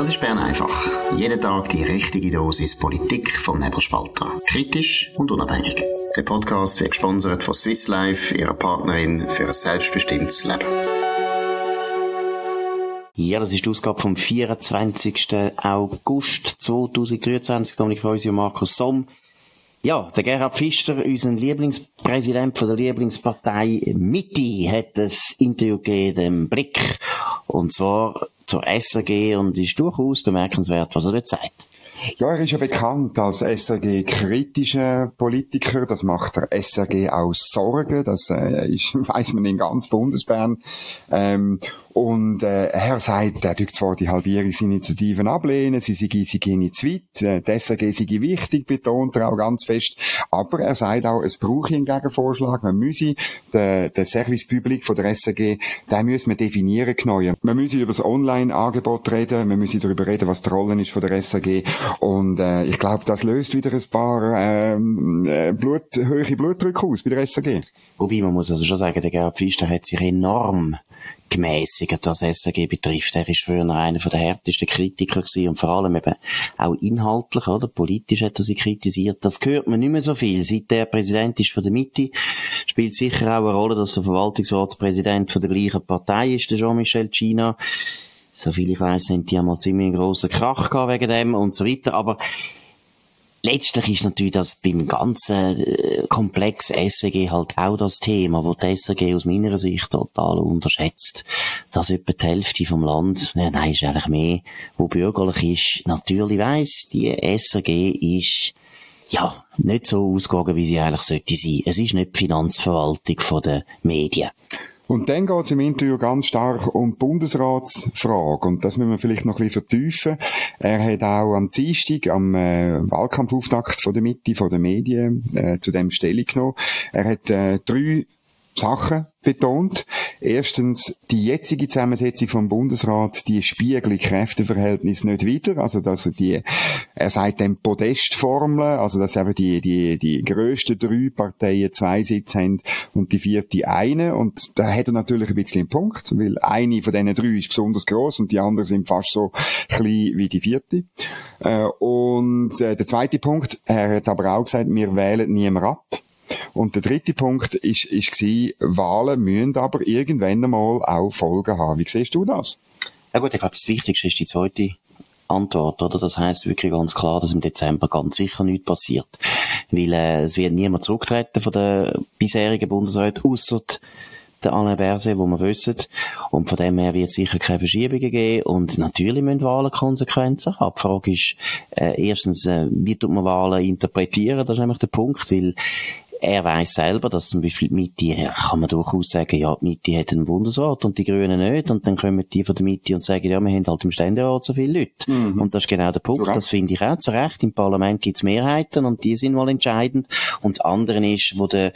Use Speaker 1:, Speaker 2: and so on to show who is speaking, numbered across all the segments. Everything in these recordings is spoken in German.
Speaker 1: Das ist Bern einfach. Jeden Tag die richtige Dosis Politik vom Nebelspalter. Kritisch und unabhängig. Der Podcast wird gesponsert von Swiss Life, ihrer Partnerin für ein selbstbestimmtes Leben.
Speaker 2: Ja, das ist die Ausgabe vom 24. August 2023. Dominik Feusi und Markus Somm. Ja, der Gerhard Pfister, unser Lieblingspräsident von der Lieblingspartei Mitte, hat das Interview gegeben, dem Blick. Und zwar zur SRG und ist durchaus bemerkenswert, was er dort sagt.
Speaker 3: Ja, er ist ja bekannt als SRG-kritischer Politiker. Das macht der SRG aus Sorgen. Das äh, ist, weiss man in ganz Bundesbern. Ähm, und äh, er sagt, er tut zwar die Halbierungsinitiativen ablehnen, sie, sie, sie gehen zu weit, äh, die SRG sei wichtig, betont er auch ganz fest, aber er sagt auch, es brauche einen Gegenvorschlag, man müsse den, den Servicepublik von der SRG, den müssen wir definieren neu. Man müsse über das Online-Angebot reden, man müsse darüber reden, was die Rolle ist von der SRG und äh, ich glaube, das löst wieder ein paar ähm, äh, Blut, hohe Blutdrücke aus bei der SRG.
Speaker 2: Wobei, man muss also schon sagen, der Gerhard Pfister hat sich enorm gemäßigt, was SRG betrifft. Er ist früher einer der härtesten Kritiker gewesen und vor allem eben auch inhaltlich, oder? Politisch hat er sie kritisiert. Das hört man nicht mehr so viel. Seit der Präsident ist von der Mitte, spielt sicher auch eine Rolle, dass der Verwaltungsratspräsident von der gleichen Partei ist, der Jean-Michel China. Soviel ich weiß, sind die einmal ziemlich einen grossen Krach gehabt wegen dem und so weiter. Aber Letztlich ist natürlich das beim ganzen äh, Komplex SEG halt auch das Thema, wo die SEG aus meiner Sicht total unterschätzt, dass etwa die Hälfte vom Land, ja, nein, ist eigentlich mehr, wo bürgerlich ist, natürlich weiss, die SEG ist ja, nicht so ausgegangen, wie sie eigentlich sollte sein. Es ist nicht die Finanzverwaltung den Medien.
Speaker 3: Und dann geht es im Interview ganz stark um die Bundesratsfrage. Und das müssen wir vielleicht noch ein bisschen vertiefen. Er hat auch am Dienstag, am äh, Wahlkampfauftakt von der Mitte, von den Medien, äh, zu dem Stellung genommen. Er hat äh, drei Sachen betont. Erstens, die jetzige Zusammensetzung vom Bundesrat, die spiegelt Kräfteverhältnis nicht wieder. Also, dass die, er sagt dem Podestformel, also, dass eben die, die, die grössten drei Parteien zwei Sitze haben und die vierte eine. Und da hat er natürlich ein bisschen einen Punkt, weil eine von diesen drei ist besonders groß und die anderen sind fast so klein wie die vierte. Äh, und äh, der zweite Punkt, er hat aber auch gesagt, wir wählen niemand ab. Und der dritte Punkt ist, ist gewesen, Wahlen müssen aber irgendwann einmal auch Folgen haben. Wie siehst du das?
Speaker 2: Ja gut, ich glaube, das Wichtigste ist die zweite Antwort, oder? Das heißt wirklich ganz klar, dass im Dezember ganz sicher nichts passiert. Weil äh, es wird niemand zurücktreten von der bisherigen Bundesrat, außer der Alain Berset, wo wir wissen. Und von dem her wird es sicher keine Verschiebungen geben. Und natürlich müssen Wahlen Konsequenzen haben. Die Frage ist, äh, erstens, äh, wie tut man Wahlen interpretieren? Das ist nämlich der Punkt, weil er weiß selber, dass zum Beispiel die Mitte, kann man durchaus sagen, ja, die Mitte hat einen Bundesrat und die Grünen nicht. Und dann kommen die von der Mitte und sagen, ja, wir haben halt im Ständerat so viele Leute. Mhm. Und das ist genau der Punkt. Das finde ich auch zu Recht. Im Parlament gibt es Mehrheiten und die sind mal entscheidend. Und das andere ist, wo der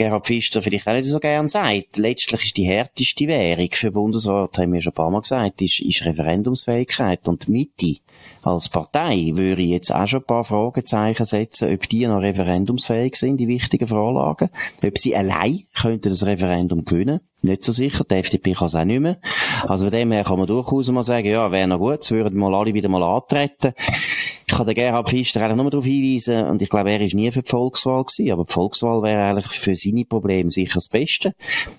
Speaker 2: Gerhard Pfister vielleicht auch nicht so gern sagt, letztlich ist die härteste Währung für Bundesrat, haben wir schon ein paar Mal gesagt, ist, ist Referendumsfähigkeit. Und Mitte als Partei würde ich jetzt auch schon ein paar Fragezeichen setzen, ob die noch referendumsfähig sind, die wichtigen Vorlagen, ob sie allein könnten das Referendum gewinnen. Nicht so sicher. Die FDP kann es auch nicht mehr. Also von dem her kann man durchaus mal sagen, ja, wäre noch gut, es würden mal alle wieder mal antreten. Ich kann den Gerhard Pfister eigentlich nur darauf hinweisen, und ich glaube, er ist nie für die Volkswahl gewesen, aber die Volkswahl wäre eigentlich für seine Probleme sicher das Beste.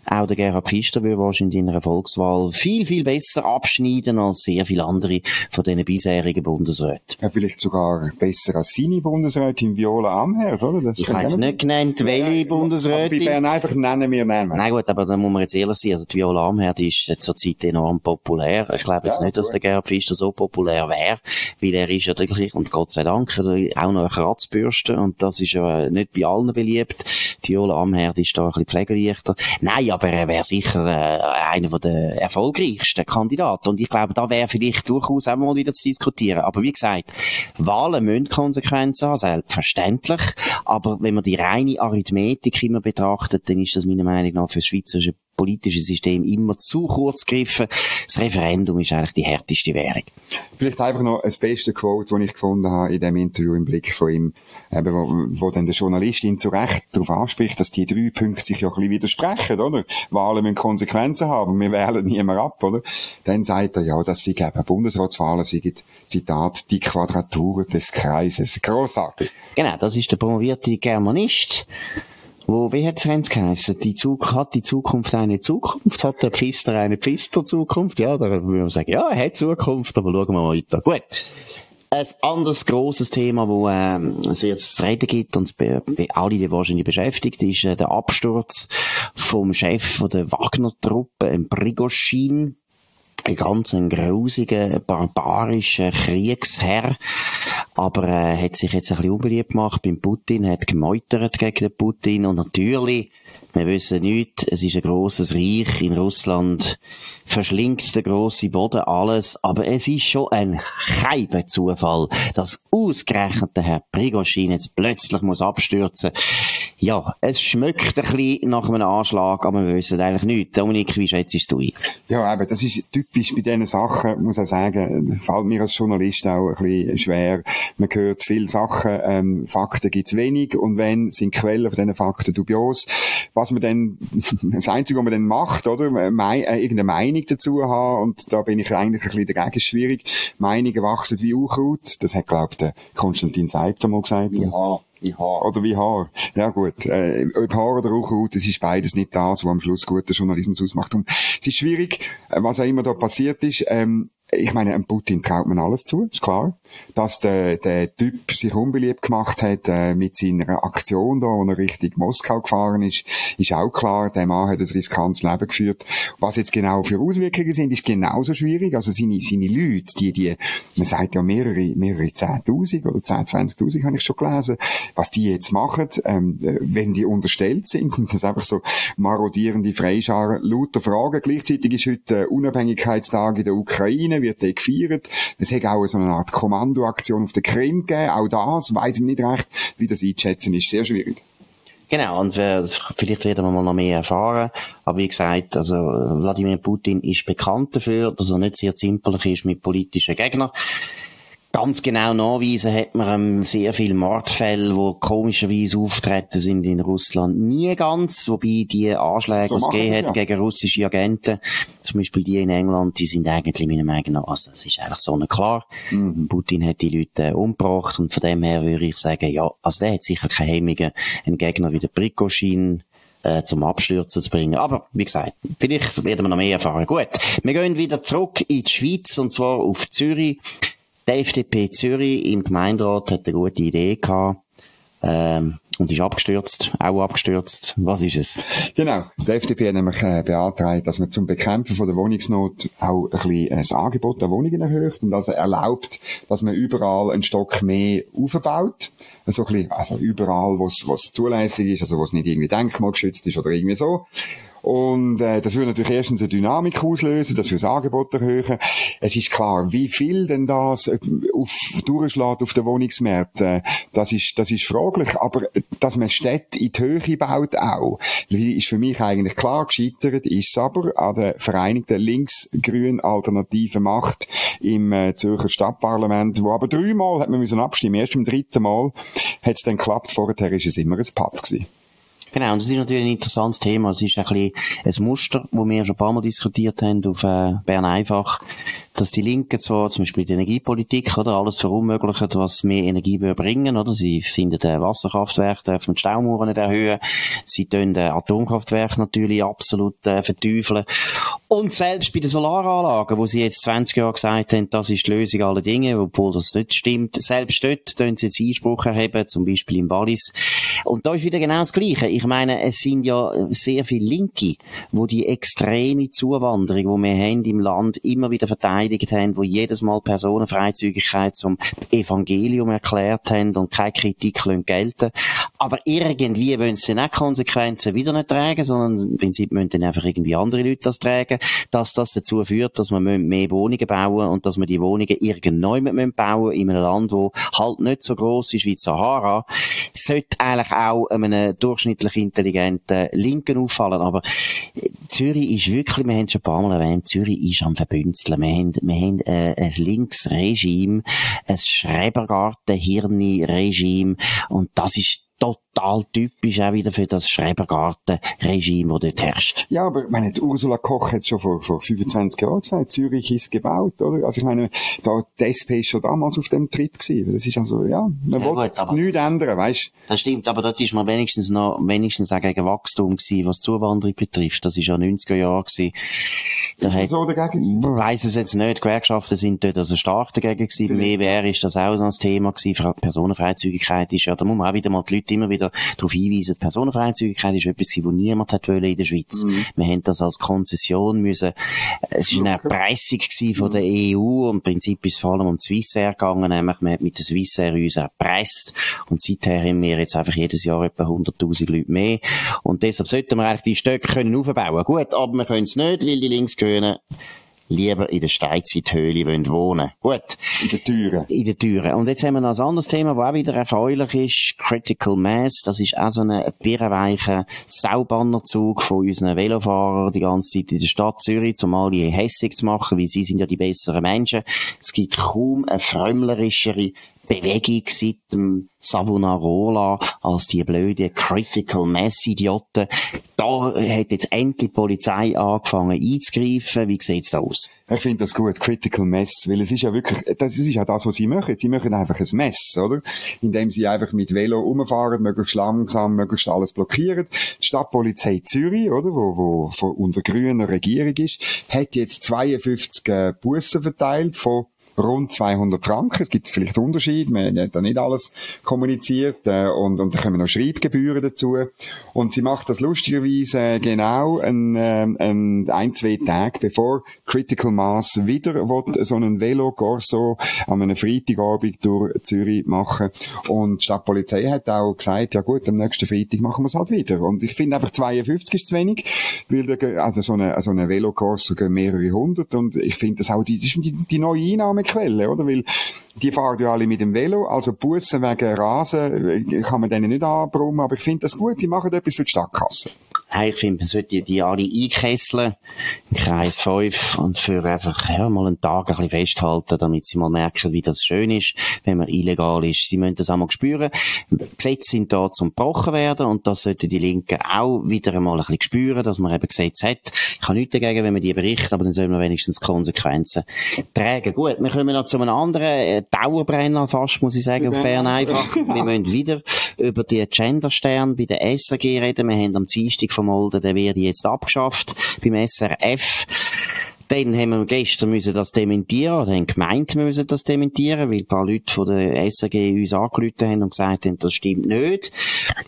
Speaker 2: Auch der Gerhard Pfister würde wahrscheinlich in einer Volkswahl viel, viel besser abschneiden als sehr viele andere von diesen bisherigen Bundesräten.
Speaker 3: Ja, vielleicht sogar besser als seine Bundesrätin Viola Amherd, oder?
Speaker 2: Das ich habe jetzt nicht genannt, welche ja, Bundesrätin.
Speaker 3: Bei Bern einfach nennen wir nennen.
Speaker 2: Nein, gut, aber da muss man jetzt ehrlich sein, also die Viola Amherd ist zurzeit enorm populär. Ich glaube jetzt ja, nicht, dass der Gerhard Pfister so populär wäre, weil er ist ja wirklich und Gott sei Dank auch noch eine Kratzbürste und das ist ja nicht bei allen beliebt. Viola Amherd ist da ein bisschen pflegeleichter. Nein, aber er wäre sicher äh, einer der erfolgreichsten Kandidaten und ich glaube, da wäre vielleicht durchaus auch mal wieder zu diskutieren. Aber wie gesagt, Wahlen müssen Konsequenzen haben, selbstverständlich, aber wenn man die reine Arithmetik immer betrachtet, dann ist das meiner Meinung nach für schweizerische politische System immer zu kurz gegriffen. Das Referendum ist eigentlich die härteste Währung.
Speaker 3: Vielleicht einfach noch das beste Quote, das ich gefunden habe in dem Interview im Blick von ihm, eben, wo, wo dann der Journalist ihn zu Recht darauf anspricht, dass die drei Punkte sich ja ein bisschen widersprechen, oder? Wahlen müssen Konsequenzen haben, wir wählen niemand ab, oder? Dann sagt er, ja, dass sie eben Bundesratswahlen sind, Zitat, die Quadratur des Kreises. Großartig.
Speaker 2: Genau, das ist der promovierte Germanist wo, wie hat's es geheißen? Die Zug, hat die Zukunft eine Zukunft? Hat der Pfister eine Pfister-Zukunft? Ja, da würde man sagen, ja, er hat Zukunft, aber schauen wir mal weiter. Gut. Ein anderes grosses Thema, wo ähm, es jetzt zu reden gibt und bei, bei alle, die wahrscheinlich beschäftigt, ist äh, der Absturz vom Chef von der Wagner-Truppe, Prigoschin ein ganz ein grusiger, barbarischer Kriegsherr. Aber er äh, hat sich jetzt ein bisschen unbeliebt gemacht beim Putin, hat gemeutert gegen den Putin und natürlich wir wissen nicht, es ist ein grosses Reich in Russland, verschlingt der grosse Boden alles, aber es ist schon ein keiber Zufall, dass ausgerechnet der Herr Prigoschin jetzt plötzlich muss abstürzen. Ja, es schmeckt ein bisschen nach einem Anschlag, aber wir wissen eigentlich nicht. Dominik, wie schätzt du ein?
Speaker 3: Ja, aber das ist typisch bei diesen Sachen, muss ich sagen, fällt mir als Journalist auch ein bisschen schwer. Man hört viele Sachen, ähm, Fakten gibt's wenig und wenn, sind Quellen von diesen Fakten dubios was man dann, das Einzige, was man dann macht, oder, Mei, äh, irgendeine Meinung dazu haben, und da bin ich eigentlich ein bisschen dagegen schwierig. Meinungen wachsen wie Unkraut, das hat, glaube ich, Konstantin Seibter mal gesagt.
Speaker 2: Ja. Wie Haar.
Speaker 3: Oder wie Haar. Ja gut, äh, ob Haar oder Unkraut, das ist beides nicht das, was am Schluss guter Journalismus ausmacht. Und es ist schwierig, äh, was auch immer da passiert ist. Ähm, ich meine, einem Putin traut man alles zu, ist klar. Dass der, der Typ sich unbeliebt gemacht hat äh, mit seiner Aktion da, wo er Richtung Moskau gefahren ist, ist auch klar. Der Mann hat ein riskantes Leben geführt. Was jetzt genau für Auswirkungen sind, ist genauso schwierig. Also seine, seine Leute, die, die, man sagt ja mehrere, mehrere 10.000 oder 10.000, 20.000 habe ich schon gelesen, was die jetzt machen, ähm, wenn die unterstellt sind, sind das einfach so marodierende Freischaren, lauter Fragen. Gleichzeitig ist heute Unabhängigkeitstag in der Ukraine wird der gefeiert. Es hat auch so eine Art Kommandoaktion auf der Krim gegeben. Auch das weiß ich nicht recht, wie das einzuschätzen ist. Sehr schwierig.
Speaker 2: Genau, und äh, vielleicht werden wir noch mehr erfahren. Aber wie gesagt, also Wladimir Putin ist bekannt dafür, dass er nicht sehr zimperlich ist mit politischen Gegnern. Ganz genau nachweisen hat man ähm, sehr viele Mordfälle, die komischerweise auftreten sind in Russland. Nie ganz, wobei die Anschläge, so die es gegeben hat ja. gegen russische Agenten, zum Beispiel die in England, die sind eigentlich meiner Meinung nach, also das ist eigentlich so klar. Mhm. Putin hat die Leute äh, umgebracht und von dem her würde ich sagen, ja, also der hat sicher keine Hemmungen, einen Gegner wie der Prikoschin äh, zum Abstürzen zu bringen. Aber wie gesagt, vielleicht werden wir noch mehr erfahren. Gut, wir gehen wieder zurück in die Schweiz und zwar auf Zürich. Die FDP Zürich im Gemeinderat hat eine gute Idee gehabt. Ähm, und ist abgestürzt, auch abgestürzt. Was ist es?
Speaker 3: Genau. Die FDP hat nämlich äh, beantragt, dass man zum Bekämpfen von der Wohnungsnot auch ein bisschen das Angebot der Wohnungen erhöht und also erlaubt, dass man überall einen Stock mehr aufbaut. Also, ein bisschen, also überall, wo es zulässig ist, also wo es nicht irgendwie denkmalgeschützt ist oder irgendwie so. Und äh, das würde natürlich erstens eine Dynamik auslösen, das würde das Angebot erhöhen. Es ist klar, wie viel denn das äh, auf, durchschlägt auf den Wohnungsmarkt, äh, das, ist, das ist fraglich. Aber dass man Städte in die Höhe baut auch, ist für mich eigentlich klar gescheitert, ist aber an der Vereinigten links-grünen alternativen Macht im äh, Zürcher Stadtparlament, wo aber dreimal hat man müssen abstimmen. Erst beim dritten Mal hat es dann geklappt, vorher ist es immer ein Patt gewesen.
Speaker 2: Genau, und das ist natürlich ein interessantes Thema. Es ist ein bisschen ein Muster, wo wir schon ein paar Mal diskutiert haben auf äh, Bern einfach dass die Linken zwar zum Beispiel die Energiepolitik oder alles verunmöglichen, was mehr Energie würde bringen, oder? Sie finden äh, Wasserkraftwerke dürfen die Staumauern nicht erhöhen. Sie tun äh, Atomkraftwerke natürlich absolut äh, verteufeln. Und selbst bei den Solaranlagen, wo sie jetzt 20 Jahre gesagt haben, das ist die Lösung aller Dinge, obwohl das nicht stimmt, selbst dort tun sie jetzt Einspruch erheben, zum Beispiel im Wallis. Und da ist wieder genau das Gleiche. Ich meine, es sind ja sehr viele Linke, wo die extreme Zuwanderung, die wir haben im Land, immer wieder verteidigt haben, wo jedes Mal Personenfreizügigkeit zum Evangelium erklärt haben und keine Kritik gelten. Aber irgendwie wollen sie nicht Konsequenzen wieder nicht tragen, sondern im Prinzip müssen dann einfach irgendwie andere Leute das tragen, dass das dazu führt, dass man mehr Wohnungen bauen und dass man die Wohnungen irgendwann bauen in einem Land, wo halt nicht so groß ist wie die Sahara, sollte eigentlich auch einem durchschnittlichen künstlich intelligenten Linken auffallen. Aber Zürich ist wirklich, wir haben es schon ein paar Mal erwähnt, Zürich ist am Verbünsteln. Wir haben, wir haben äh, ein Linksregime, ein Schrebergarten-Hirni-Regime und das ist total typisch auch wieder für das Schrebergarten-Regime, das dort herrscht.
Speaker 3: Ja, aber ich meine, Ursula Koch hat es schon vor, vor 25 Jahren gesagt, Zürich ist gebaut, oder? Also ich meine, da, die SP ist schon damals auf dem Trip gewesen. Das ist also, ja, man ja, will nichts ändern, weißt
Speaker 2: Das stimmt, aber das ist man wenigstens noch, wenigstens auch gegen Wachstum gewesen, was Zuwanderung betrifft. Das ist ja 90er Jahre gewesen. Da ist hat, so dagegen Man weiss es jetzt nicht. Die Gewerkschaften sind dort also stark dagegen gewesen. Beim EWR ist das auch noch das Thema gewesen. Personenfreizügigkeit ist ja, da muss man auch wieder mal die Leute immer wieder darauf hinweisen, die Personenfreizügigkeit ist etwas, was niemand hat wollen in der Schweiz. Mhm. Wir haben das als Konzession müssen, es war eine Erpressung von mhm. der EU und im Prinzip ist es vor allem um Swissair gegangen, nämlich man hat mit der Swissair uns erpresst und seither haben wir jetzt einfach jedes Jahr etwa 100.000 Leute mehr und deshalb sollten wir eigentlich die Stöcke können aufbauen. Gut, aber wir können es nicht, weil die Linksgrünen lieber in der Steinzeithöhle wohnen Gut.
Speaker 3: In den Türen.
Speaker 2: In den Türen. Und jetzt haben wir noch ein anderes Thema, das auch wieder erfreulich ist. Critical Mass. Das ist auch so ein birrenweicher Saubannerzug von unseren Velofahrern die ganze Zeit in der Stadt Zürich, um alle hässig zu machen, weil sie sind ja die besseren Menschen. Es gibt kaum eine frömmlerischere Bewegung seit dem Savonarola als die blöden Critical Mass Idioten. Da hat jetzt endlich die Polizei angefangen einzugreifen. Wie sieht's da aus?
Speaker 3: Ich finde das gut, Critical Mess, weil es ist ja wirklich, das ist ja das, was sie machen. Sie machen einfach ein Mess, oder? Indem sie einfach mit Velo umfahren, möglichst langsam, möglichst alles blockieren. Die Stadtpolizei Zürich, oder, wo, wo, wo unter grüner Regierung ist, hat jetzt 52 äh, Bussen verteilt von rund 200 Franken. Es gibt vielleicht Unterschiede, man hat da nicht alles kommuniziert äh, und, und da kommen noch Schreibgebühren dazu. Und sie macht das lustigerweise äh, genau ein, äh, ein, ein, zwei Tage bevor Critical Mass wieder will, so einen Velo-Corso an einem Freitagabend durch Zürich machen. Und die Stadtpolizei hat auch gesagt, ja gut, am nächsten Freitag machen wir es halt wieder. Und ich finde einfach 52 ist zu wenig, weil da, also so eine, so eine Velo-Corso gehen mehrere hundert und ich finde das auch die, die, die neue Einnahme Quelle, oder? Weil die fahren ja alle mit dem Velo, also Bussen wegen Rasen äh, kann man denen nicht anbrummen, aber ich finde das gut, die machen etwas für die Stadtkasse.
Speaker 2: Hey, ich finde, man sollte die alle einkesseln, im Kreis 5, und für einfach, ja, mal einen Tag ein bisschen festhalten, damit sie mal merken, wie das schön ist, wenn man illegal ist. Sie müssen das einmal spüren. Gesetze sind da zum gebrochen werden, und das sollten die Linken auch wieder einmal ein bisschen spüren, dass man eben Gesetze hat. Ich kann nichts dagegen, wenn man die berichtet, aber dann soll man wenigstens Konsequenzen tragen. Gut, wir kommen noch zu einem anderen äh, Dauerbrenner fast, muss ich sagen, auf Bern einfach. wir müssen wieder über die Genderstern bei der SAG reden. Wir haben am Dienstag von Molde, der wird jetzt abgeschafft beim SRF. Dann haben wir gestern müssen das dementieren, oder haben gemeint, wir müssen das dementieren, weil ein paar Leute von der SAG uns angerufen haben und gesagt haben, das stimmt nicht.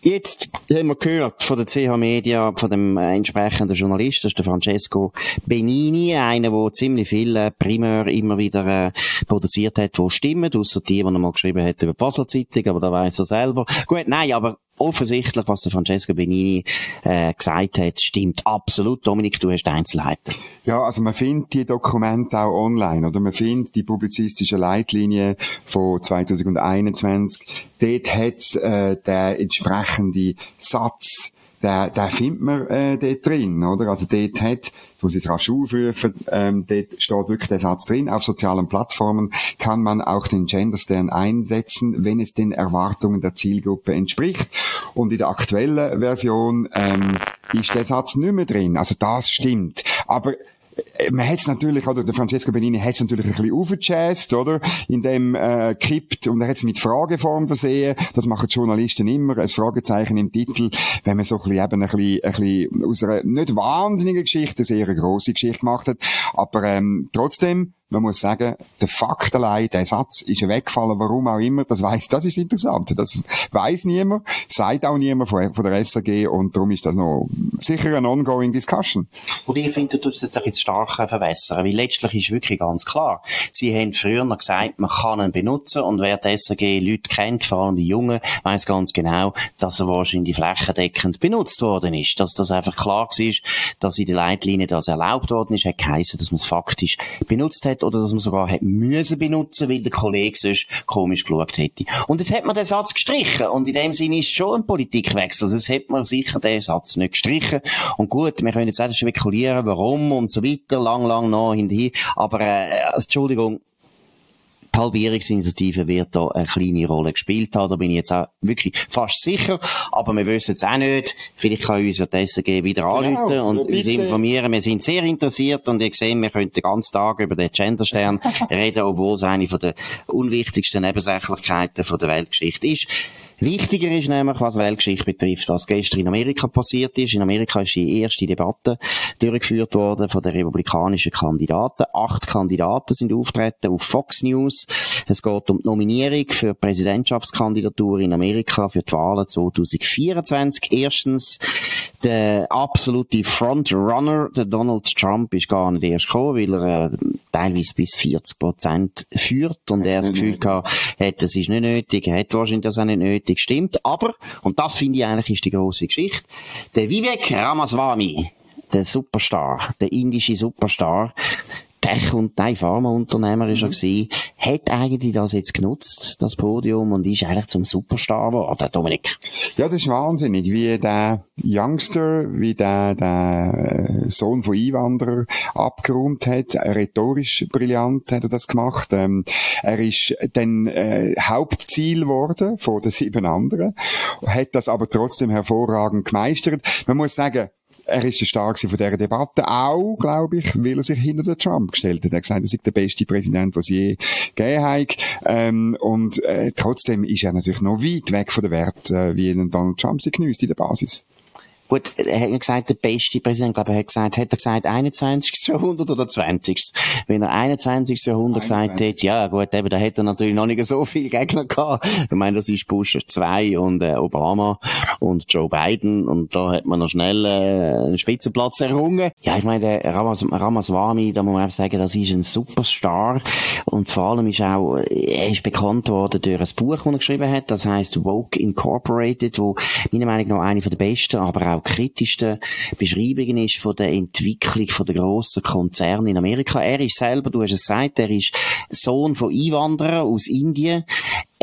Speaker 2: Jetzt haben wir gehört von der CH Media, von dem entsprechenden Journalist, das ist der Francesco Benini, einer, der ziemlich viel Primär immer wieder äh, produziert hat, wo stimmen, außer die, die er mal geschrieben hat über Basel Zeitung, aber da weiß er selber. Gut, nein, aber offensichtlich, was der Francesco Benini äh, gesagt hat, stimmt absolut. Dominik, du hast Einzelheiten.
Speaker 3: Ja, also man findet die Dokumente auch online, oder man findet die publizistische Leitlinie von 2021. Dort hat äh, der entsprechende Satz der, der findet man äh, dort drin, oder? Also dort hat, das muss ich rasch aufrufen, ähm, dort steht wirklich der Satz drin, auf sozialen Plattformen kann man auch den Genderstern einsetzen, wenn es den Erwartungen der Zielgruppe entspricht. Und in der aktuellen Version ähm, ist der Satz nicht mehr drin. Also das stimmt. Aber man hat es natürlich, oder der Francesco Benini hat es natürlich ein bisschen aufgejazzt, oder? In dem äh, kippt und er hat es mit Frageform versehen. Das machen die Journalisten immer, ein Fragezeichen im Titel, wenn man so ein bisschen eben ein bisschen, ein bisschen aus einer nicht wahnsinnigen Geschichte eine sehr grosse Geschichte gemacht hat. Aber ähm, trotzdem, man muss sagen, der Fakt allein, der Satz ist weggefallen, warum auch immer, das weiß, das ist interessant. Das weiß niemand, sagt auch niemand von, von der SAG und darum ist das noch sicher eine ongoing discussion.
Speaker 2: Und ich finde, du tust jetzt ein bisschen stark verwässern, weil letztlich ist wirklich ganz klar, sie haben früher noch gesagt, man kann ihn benutzen und wer die SAG Leute kennt, vor allem die Jungen, weiß ganz genau, dass er wahrscheinlich flächendeckend benutzt worden ist. Dass das einfach klar war, dass in der Leitlinie das erlaubt worden ist, hat geheißen, dass man es faktisch benutzt hat oder dass man sogar hat müssen benutzen, weil der Kollege sonst komisch geschaut hätte. Und jetzt hat man den Satz gestrichen und in dem Sinne ist schon ein Politikwechsel. Also jetzt hat man sicher den Satz nicht gestrichen. Und gut, wir können jetzt auch spekulieren, warum und so weiter, lang, lang noch hinterher. Aber äh, Entschuldigung, die Halbierungsinitiative wird da eine kleine Rolle gespielt haben. Da bin ich jetzt auch wirklich fast sicher. Aber wir wissen es auch nicht. Vielleicht kann uns ja die SG wieder genau, anrufen und uns informieren. Wir sind sehr interessiert und ihr seht, wir können den ganzen Tag über den Genderstern reden, obwohl es eine von der unwichtigsten Nebensächlichkeiten der Weltgeschichte ist. Wichtiger ist nämlich, was Weltgeschichte betrifft, was gestern in Amerika passiert ist. In Amerika ist die erste Debatte durchgeführt worden von den republikanischen Kandidaten. Acht Kandidaten sind auftreten auf Fox News. Es geht um die Nominierung für die Präsidentschaftskandidatur in Amerika für die Wahlen 2024. Erstens, der absolute Frontrunner, der Donald Trump, ist gar nicht erst gekommen, weil er äh, teilweise bis 40 Prozent führt und er das Gefühl gehabt hat, das ist nicht nötig, er hat wahrscheinlich das auch nicht nötig, stimmt. Aber, und das finde ich eigentlich ist die große Geschichte, der Vivek Ramaswamy, der Superstar, der indische Superstar, Tech- und Pharmaunternehmer ist er mhm. gewesen, hat eigentlich das jetzt genutzt, das Podium, und ist eigentlich zum Superstar geworden, Dominik.
Speaker 3: Ja, das ist wahnsinnig, wie der Youngster, wie der, der äh, Sohn von Einwanderer abgeräumt hat, rhetorisch brillant hat er das gemacht. Ähm, er ist dann äh, Hauptziel geworden von den sieben anderen, hat das aber trotzdem hervorragend gemeistert. Man muss sagen, er ist der Stark von dieser Debatte, auch, glaube ich, weil er sich hinter den Trump gestellt hat. Er hat gesagt, er sei der beste Präsident, den es je gegeben hat. Ähm, und äh, trotzdem ist er natürlich noch weit weg von der Wert, äh, wie ihn Donald Trump sie genießt in der Basis.
Speaker 2: Gut, er hat gesagt, der beste Präsident, glaube ich, hat gesagt, hat er gesagt 21. Jahrhundert oder 20. Wenn er 21. Jahrhundert 21. gesagt hätte, ja gut, eben, da hätte er natürlich noch nicht so viele Gegner gehabt. Ich meine, das ist Bush 2 und äh, Obama und Joe Biden und da hat man noch schnell äh, einen Spitzenplatz errungen. Ja, ich meine, der Ramas, Ramaswamy, da muss man einfach sagen, das ist ein Superstar und vor allem ist auch, er ist bekannt worden durch ein Buch, das er geschrieben hat, das heißt Woke Incorporated, wo meiner Meinung nach eine der besten, aber auch kritischsten Beschreibungen ist von der Entwicklung von der grossen Konzerne in Amerika. Er ist selber, du hast es gesagt, er ist Sohn von Einwanderern aus Indien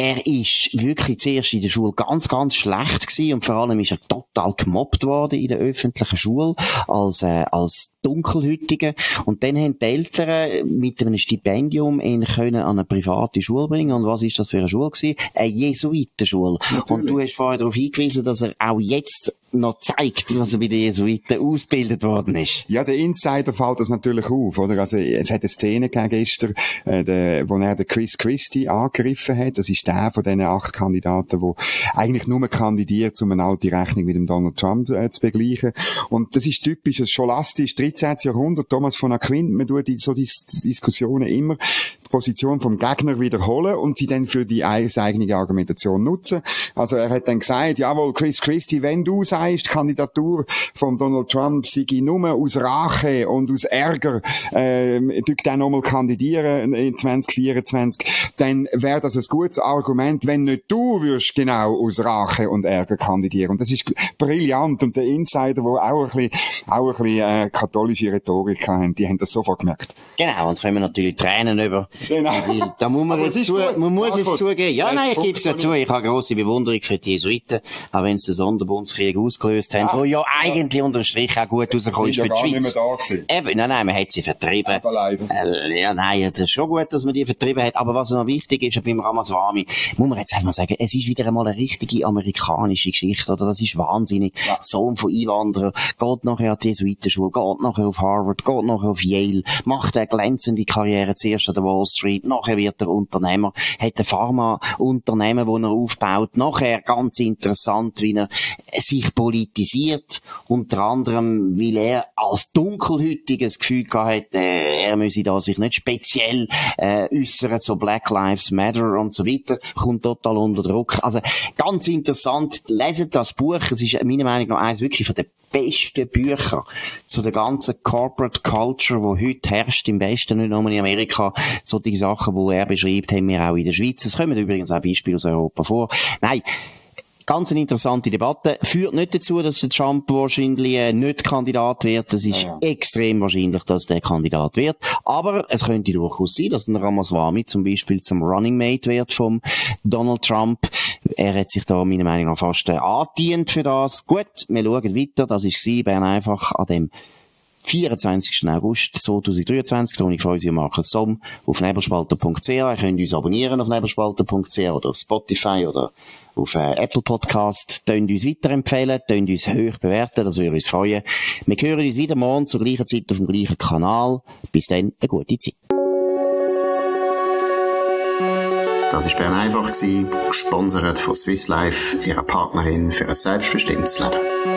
Speaker 2: er ist wirklich zuerst in der Schule ganz, ganz schlecht gewesen und vor allem ist er total gemobbt worden in der öffentlichen Schule als, äh, als Dunkelhütige. Und dann haben die Eltern mit einem Stipendium ihn können an eine private Schule bringen. Und was ist das für eine Schule gewesen? Eine Jesuitenschule. Natürlich. Und du hast vorher darauf hingewiesen, dass er auch jetzt noch zeigt, dass er bei den Jesuiten ausgebildet worden ist.
Speaker 3: Ja, der Insider fällt das natürlich auf, oder? Also, es hat eine Szene gegeben gestern, äh, der, wo er den Chris Christie angegriffen hat. Das ist der von diesen acht Kandidaten, der eigentlich nur kandidiert, um eine alte Rechnung mit dem Donald Trump äh, zu begleichen. Und das ist typisch, das scholastisch 13. Jahrhundert, Thomas von Aquin, man tut so die Diskussionen immer Position vom Gegner wiederholen und sie dann für die eigene Argumentation nutzen. Also er hat dann gesagt, jawohl, Chris Christie, wenn du sagst, Kandidatur von Donald Trump sei nur aus Rache und aus Ärger, äh, dann nochmal kandidieren in 2024, dann wäre das ein gutes Argument, wenn nicht du wirst genau aus Rache und Ärger kandidieren. Und das ist brillant und der Insider, wo auch ein bisschen, auch ein bisschen äh, katholische Rhetorik haben, die haben das sofort gemerkt.
Speaker 2: Genau, und wir natürlich Tränen über Genau. Da muss man, jetzt zu, man muss es zugeben. Ja, nein, ich gebe es ja zu. Ich habe grosse Bewunderung für die Jesuiten, auch wenn sie den Sonderbundskrieg ausgelöst haben, ja. wo ja eigentlich unter dem Strich auch gut rausgekommen ist für die Schweiz. Eben, nein, nein, man hat sie vertrieben. Äh, ja, nein, es ist schon gut, dass man die vertrieben hat. Aber was noch wichtig ist beim Ramaswamy, muss man jetzt einfach sagen, es ist wieder einmal eine richtige amerikanische Geschichte, oder? Das ist wahnsinnig. Ja. Sohn von Einwanderern, geht nachher an die Jesuitenschule, geht nachher auf Harvard, geht nachher auf Yale, macht eine glänzende Karriere zuerst an der Wall Street, nachher wird er Unternehmer, hat ein Pharmaunternehmen, das er aufbaut, nachher ganz interessant, wie er sich politisiert, unter anderem, weil er als Dunkelhütiges Gefühl gehabt äh, er müsse da sich nicht speziell äh, äußern, so Black Lives Matter und so weiter, kommt total unter Druck. Also ganz interessant, leset das Buch, es ist meiner Meinung nach eines wirklich von den besten Bücher zu der ganzen Corporate Culture, wo heute herrscht. Im Westen, nicht nur in Amerika. So die Sachen, die er beschreibt, haben wir auch in der Schweiz. Es kommen übrigens auch Beispiele aus Europa vor. Nein, Ganz eine interessante Debatte. Führt nicht dazu, dass der Trump wahrscheinlich äh, nicht Kandidat wird. Es ist ja, extrem wahrscheinlich, dass der Kandidat wird. Aber es könnte durchaus sein, dass ein Ramaswamy zum Beispiel zum Running Mate wird vom Donald Trump. Er hat sich da meiner Meinung nach fast äh, angedient für das. Gut, wir schauen weiter. Das ist sie, Bern einfach an dem 24. August 2023 lohne ich von unserem Markus Somm auf nebelspalter.ch. Ihr könnt uns abonnieren auf nebelspalter.ch oder auf Spotify oder auf äh, Apple Podcast. Tönt uns weiterempfehlen, tönt uns hoch bewerten, das würde uns freuen. Wir hören uns wieder morgen zur gleichen Zeit auf dem gleichen Kanal. Bis dann, eine gute Zeit.
Speaker 1: Das war Bern einfach, gesponsert von Swiss Life, ihrer Partnerin für ein selbstbestimmtes Leben.